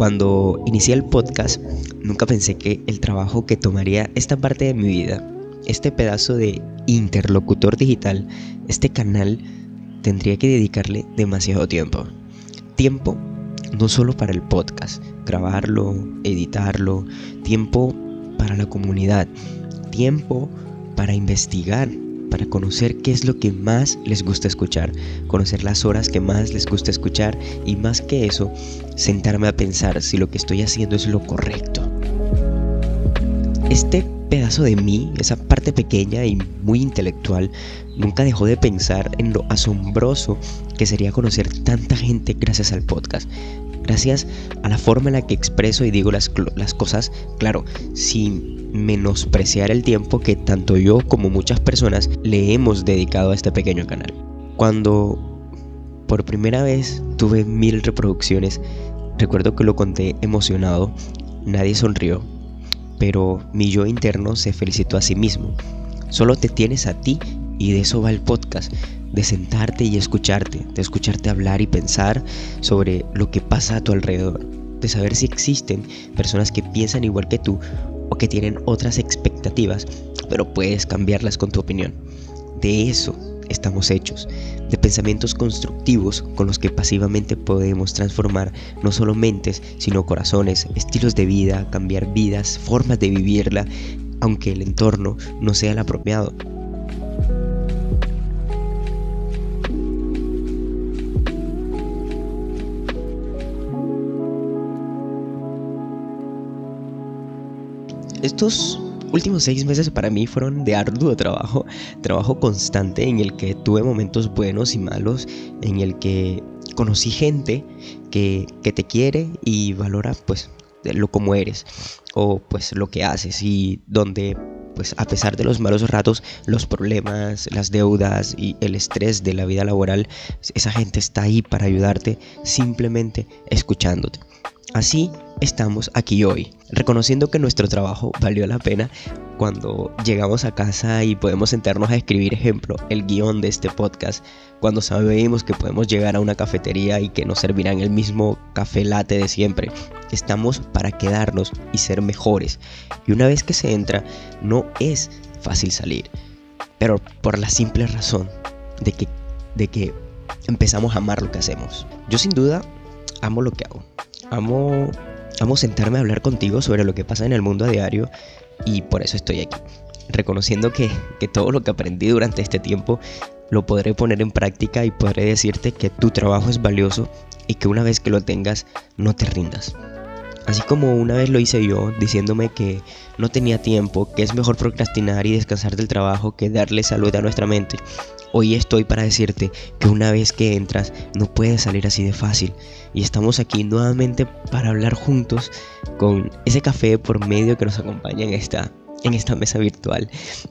Cuando inicié el podcast, nunca pensé que el trabajo que tomaría esta parte de mi vida, este pedazo de interlocutor digital, este canal, tendría que dedicarle demasiado tiempo. Tiempo no solo para el podcast, grabarlo, editarlo, tiempo para la comunidad, tiempo para investigar, para conocer qué es lo que más les gusta escuchar, conocer las horas que más les gusta escuchar y más que eso, sentarme a pensar si lo que estoy haciendo es lo correcto. Este pedazo de mí, esa parte pequeña y muy intelectual, nunca dejó de pensar en lo asombroso que sería conocer tanta gente gracias al podcast. Gracias a la forma en la que expreso y digo las, cosas, claro, sin menospreciar el tiempo que tanto yo como muchas personas le hemos dedicado a este pequeño canal. Cuando por primera vez tuve mil reproducciones, recuerdo que lo conté emocionado, nadie sonrió, pero mi yo interno se felicitó a sí mismo. Solo te tienes a ti y de eso va el podcast, de sentarte y escucharte, de escucharte hablar y pensar sobre lo que pasa a tu alrededor, de saber si existen personas que piensan igual que tú o que tienen otras expectativas, pero puedes cambiarlas con tu opinión. De eso estamos hechos, de pensamientos constructivos con los que pasivamente podemos transformar no solo mentes, sino corazones, estilos de vida, cambiar vidas, formas de vivirla, aunque el entorno no sea el apropiado. Estos últimos seis meses para mí fueron de arduo trabajo, trabajo constante en el que tuve momentos buenos y malos, en el que conocí gente que, que te quiere y valora pues lo como eres o pues lo que haces y donde pues a pesar de los malos ratos, los problemas, las deudas y el estrés de la vida laboral, esa gente está ahí para ayudarte simplemente escuchándote. Así estamos aquí hoy, reconociendo que nuestro trabajo valió la pena cuando llegamos a casa y podemos sentarnos a escribir, ejemplo, el guion de este podcast, cuando sabemos que podemos llegar a una cafetería y que nos servirán el mismo café latte de siempre. Estamos para quedarnos y ser mejores. Y una vez que se entra, no es fácil salir, pero por la simple razón de que, de que empezamos a amar lo que hacemos. Yo sin duda amo lo que hago amo, amo sentarme a hablar contigo sobre lo que pasa en el mundo a diario y por eso estoy aquí, reconociendo que, que todo lo que aprendí durante este tiempo lo podré poner en práctica y podré decirte que tu trabajo es valioso y que una vez que lo tengas no te rindas. Así como una vez lo hice yo, diciéndome que no tenía tiempo, que es mejor procrastinar y descansar del trabajo que darle salud a nuestra mente. Hoy estoy para decirte que una vez que entras no puedes salir así de fácil. Y estamos aquí nuevamente para hablar juntos con ese café por medio que nos acompaña en esta, en esta mesa virtual.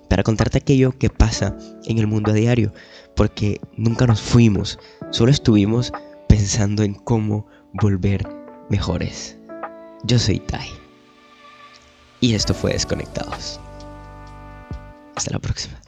Para contarte aquello que pasa en el mundo a diario. Porque nunca nos fuimos, solo estuvimos pensando en cómo volver mejores. Yo soy Tai. Y esto fue Desconectados. Hasta la próxima.